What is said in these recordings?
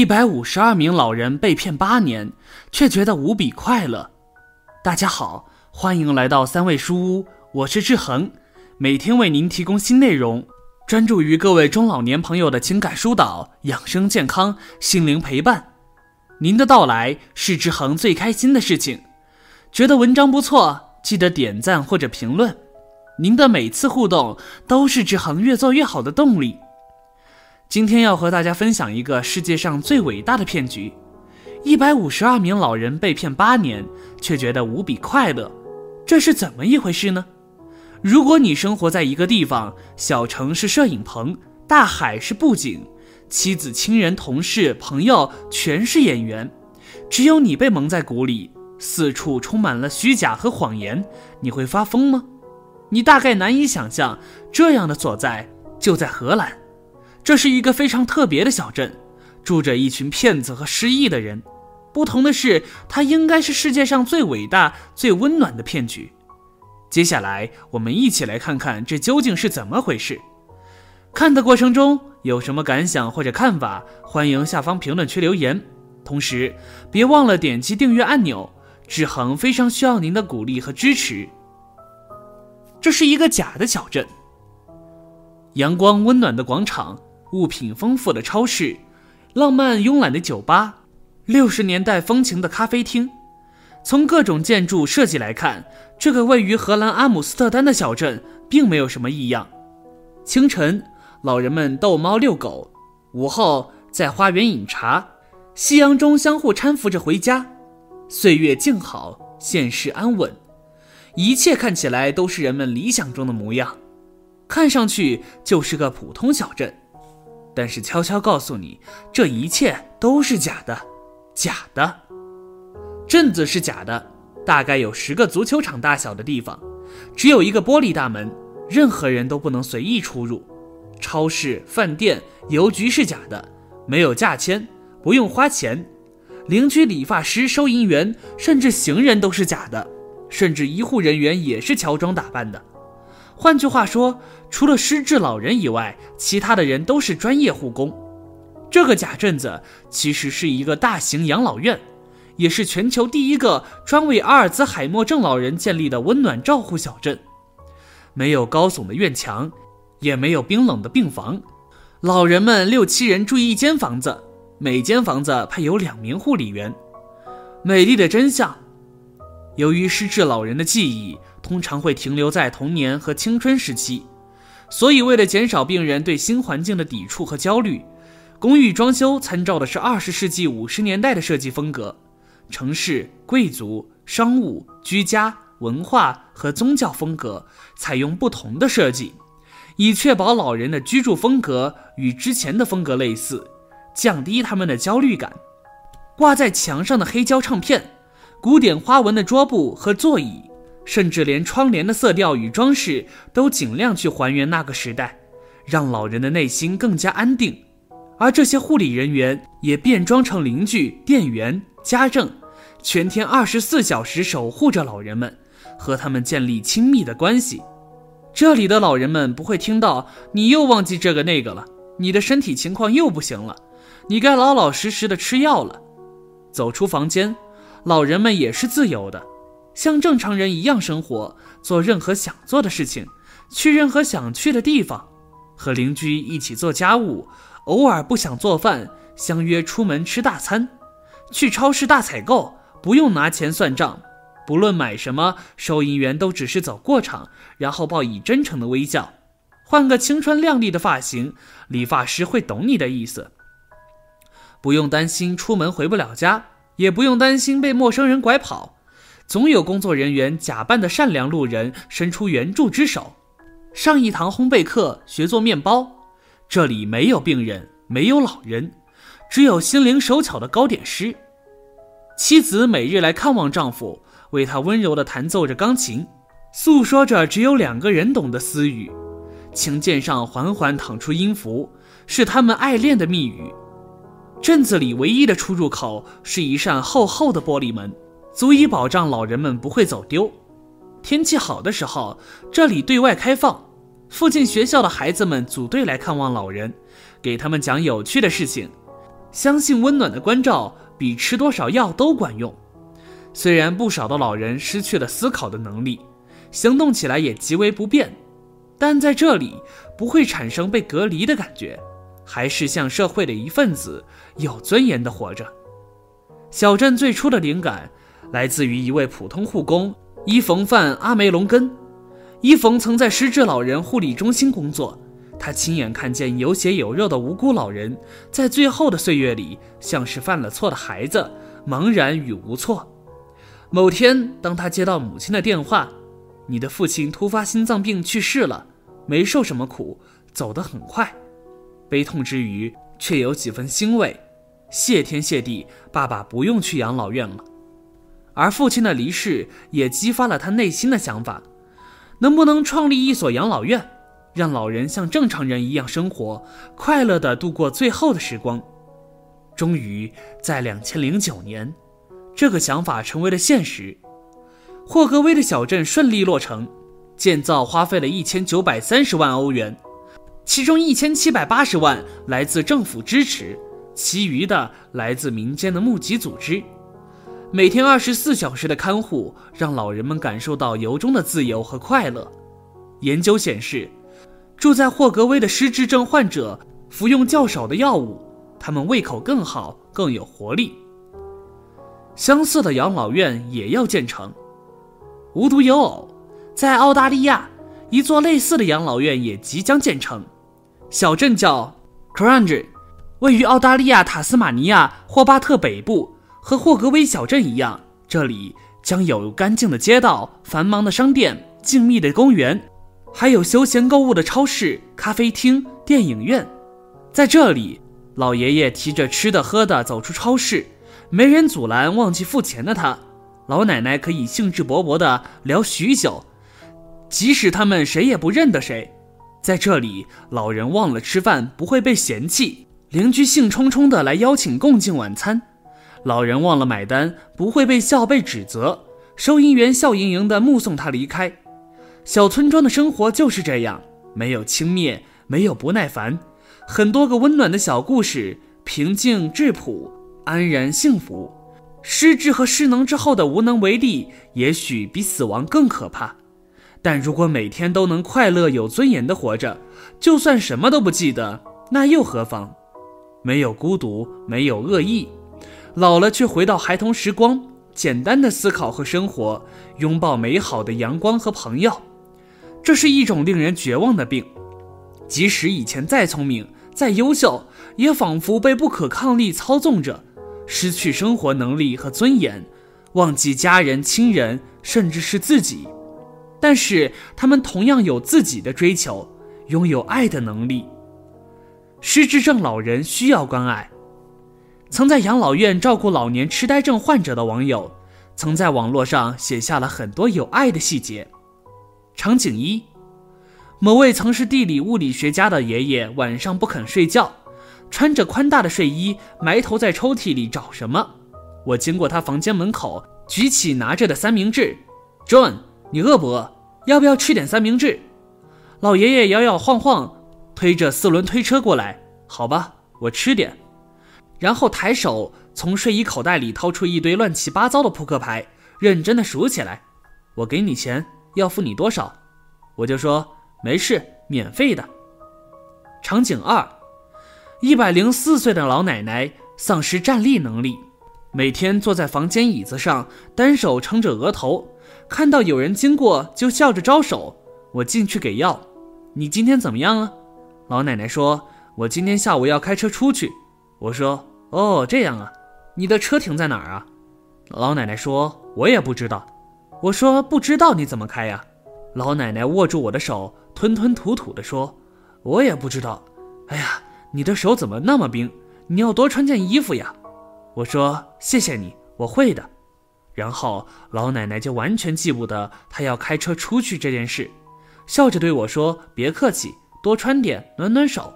一百五十二名老人被骗八年，却觉得无比快乐。大家好，欢迎来到三味书屋，我是志恒，每天为您提供新内容，专注于各位中老年朋友的情感疏导、养生健康、心灵陪伴。您的到来是志恒最开心的事情。觉得文章不错，记得点赞或者评论。您的每次互动都是志恒越做越好的动力。今天要和大家分享一个世界上最伟大的骗局：一百五十二名老人被骗八年，却觉得无比快乐，这是怎么一回事呢？如果你生活在一个地方，小城是摄影棚，大海是布景，妻子、亲人、同事、朋友全是演员，只有你被蒙在鼓里，四处充满了虚假和谎言，你会发疯吗？你大概难以想象，这样的所在就在荷兰。这是一个非常特别的小镇，住着一群骗子和失忆的人。不同的是，它应该是世界上最伟大、最温暖的骗局。接下来，我们一起来看看这究竟是怎么回事。看的过程中有什么感想或者看法，欢迎下方评论区留言。同时，别忘了点击订阅按钮，志恒非常需要您的鼓励和支持。这是一个假的小镇，阳光温暖的广场。物品丰富的超市，浪漫慵懒的酒吧，六十年代风情的咖啡厅。从各种建筑设计来看，这个位于荷兰阿姆斯特丹的小镇并没有什么异样。清晨，老人们逗猫遛狗；午后，在花园饮茶；夕阳中相互搀扶着回家。岁月静好，现实安稳，一切看起来都是人们理想中的模样。看上去就是个普通小镇。但是悄悄告诉你，这一切都是假的，假的。镇子是假的，大概有十个足球场大小的地方，只有一个玻璃大门，任何人都不能随意出入。超市、饭店、邮局是假的，没有价签，不用花钱。邻居、理发师、收银员，甚至行人都是假的，甚至医护人员也是乔装打扮的。换句话说，除了失智老人以外，其他的人都是专业护工。这个假镇子其实是一个大型养老院，也是全球第一个专为阿尔兹海默症老人建立的温暖照护小镇。没有高耸的院墙，也没有冰冷的病房，老人们六七人住一间房子，每间房子配有两名护理员。美丽的真相，由于失智老人的记忆。通常会停留在童年和青春时期，所以为了减少病人对新环境的抵触和焦虑，公寓装修参照的是二十世纪五十年代的设计风格，城市、贵族、商务、居家、文化和宗教风格采用不同的设计，以确保老人的居住风格与之前的风格类似，降低他们的焦虑感。挂在墙上的黑胶唱片，古典花纹的桌布和座椅。甚至连窗帘的色调与装饰都尽量去还原那个时代，让老人的内心更加安定。而这些护理人员也变装成邻居、店员、家政，全天二十四小时守护着老人们，和他们建立亲密的关系。这里的老人们不会听到你又忘记这个那个了，你的身体情况又不行了，你该老老实实的吃药了。走出房间，老人们也是自由的。像正常人一样生活，做任何想做的事情，去任何想去的地方，和邻居一起做家务，偶尔不想做饭，相约出门吃大餐，去超市大采购，不用拿钱算账，不论买什么，收银员都只是走过场，然后报以真诚的微笑。换个青春靓丽的发型，理发师会懂你的意思。不用担心出门回不了家，也不用担心被陌生人拐跑。总有工作人员假扮的善良路人伸出援助之手。上一堂烘焙课，学做面包。这里没有病人，没有老人，只有心灵手巧的糕点师。妻子每日来看望丈夫，为他温柔地弹奏着钢琴，诉说着只有两个人懂的私语。琴键上缓缓淌出音符，是他们爱恋的密语。镇子里唯一的出入口是一扇厚厚的玻璃门。足以保障老人们不会走丢。天气好的时候，这里对外开放，附近学校的孩子们组队来看望老人，给他们讲有趣的事情。相信温暖的关照比吃多少药都管用。虽然不少的老人失去了思考的能力，行动起来也极为不便，但在这里不会产生被隔离的感觉，还是像社会的一份子，有尊严的活着。小镇最初的灵感来自于一位普通护工伊冯·范阿梅隆根。伊冯曾在失智老人护理中心工作，他亲眼看见有血有肉的无辜老人在最后的岁月里，像是犯了错的孩子，茫然与无措。某天，当他接到母亲的电话：“你的父亲突发心脏病去世了，没受什么苦，走得很快。”悲痛之余，却有几分欣慰。谢天谢地，爸爸不用去养老院了。而父亲的离世也激发了他内心的想法。能不能创立一所养老院，让老人像正常人一样生活，快乐地度过最后的时光？终于在两千零九年，这个想法成为了现实。霍格威的小镇顺利落成，建造花费了一千九百三十万欧元，其中一千七百八十万来自政府支持，其余的来自民间的募集组织。每天二十四小时的看护，让老人们感受到由衷的自由和快乐。研究显示，住在霍格威的失智症患者服用较少的药物，他们胃口更好，更有活力。相似的养老院也要建成。无独有偶，在澳大利亚，一座类似的养老院也即将建成。小镇叫 c r a n g e 位于澳大利亚塔斯马尼亚霍巴特北部。和霍格威小镇一样，这里将有干净的街道、繁忙的商店、静谧的公园，还有休闲购物的超市、咖啡厅、电影院。在这里，老爷爷提着吃的喝的走出超市，没人阻拦忘记付钱的他；老奶奶可以兴致勃勃地聊许久，即使他们谁也不认得谁。在这里，老人忘了吃饭不会被嫌弃，邻居兴冲冲地来邀请共进晚餐。老人忘了买单，不会被笑被指责。收银员笑盈盈地目送他离开。小村庄的生活就是这样，没有轻蔑，没有不耐烦，很多个温暖的小故事，平静质朴，安然幸福。失智和失能之后的无能为力，也许比死亡更可怕。但如果每天都能快乐有尊严地活着，就算什么都不记得，那又何妨？没有孤独，没有恶意。老了却回到孩童时光，简单的思考和生活，拥抱美好的阳光和朋友。这是一种令人绝望的病，即使以前再聪明、再优秀，也仿佛被不可抗力操纵着，失去生活能力和尊严，忘记家人、亲人，甚至是自己。但是他们同样有自己的追求，拥有爱的能力。失智症老人需要关爱。曾在养老院照顾老年痴呆症患者的网友，曾在网络上写下了很多有爱的细节。场景一：某位曾是地理物理学家的爷爷晚上不肯睡觉，穿着宽大的睡衣，埋头在抽屉里找什么。我经过他房间门口，举起拿着的三明治。John，你饿不饿？要不要吃点三明治？老爷爷摇摇晃晃，推着四轮推车过来。好吧，我吃点。然后抬手从睡衣口袋里掏出一堆乱七八糟的扑克牌，认真的数起来。我给你钱，要付你多少？我就说没事，免费的。场景二，一百零四岁的老奶奶丧失站立能力，每天坐在房间椅子上，单手撑着额头，看到有人经过就笑着招手。我进去给药。你今天怎么样啊？老奶奶说，我今天下午要开车出去。我说。哦，这样啊，你的车停在哪儿啊？老奶奶说：“我也不知道。”我说：“不知道你怎么开呀？”老奶奶握住我的手，吞吞吐吐地说：“我也不知道。”哎呀，你的手怎么那么冰？你要多穿件衣服呀。我说：“谢谢你，我会的。”然后老奶奶就完全记不得她要开车出去这件事，笑着对我说：“别客气，多穿点，暖暖手。”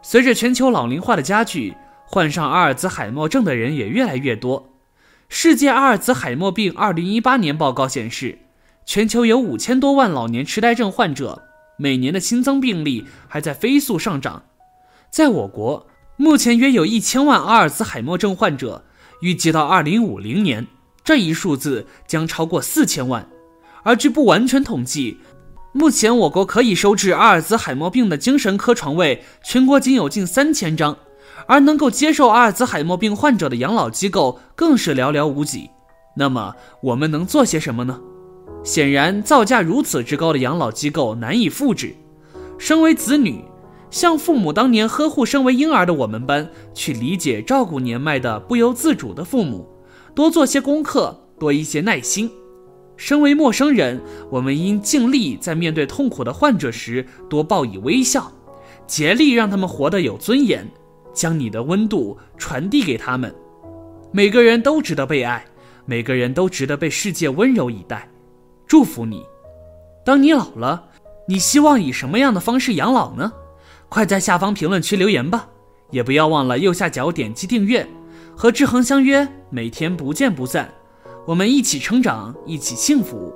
随着全球老龄化的加剧。患上阿尔兹海默症的人也越来越多。世界阿尔兹海默病2018年报告显示，全球有五千多万老年痴呆症患者，每年的新增病例还在飞速上涨。在我国，目前约有一千万阿尔兹海默症患者，预计到二零五零年，这一数字将超过四千万。而据不完全统计，目前我国可以收治阿尔兹海默病的精神科床位，全国仅有近三千张，而能够接受阿尔兹海默病患者的养老机构更是寥寥无几。那么，我们能做些什么呢？显然，造价如此之高的养老机构难以复制。身为子女，像父母当年呵护身为婴儿的我们般，去理解、照顾年迈的不由自主的父母，多做些功课，多一些耐心。身为陌生人，我们应尽力在面对痛苦的患者时多报以微笑，竭力让他们活得有尊严，将你的温度传递给他们。每个人都值得被爱，每个人都值得被世界温柔以待。祝福你，当你老了，你希望以什么样的方式养老呢？快在下方评论区留言吧，也不要忘了右下角点击订阅，和志恒相约，每天不见不散。我们一起成长，一起幸福。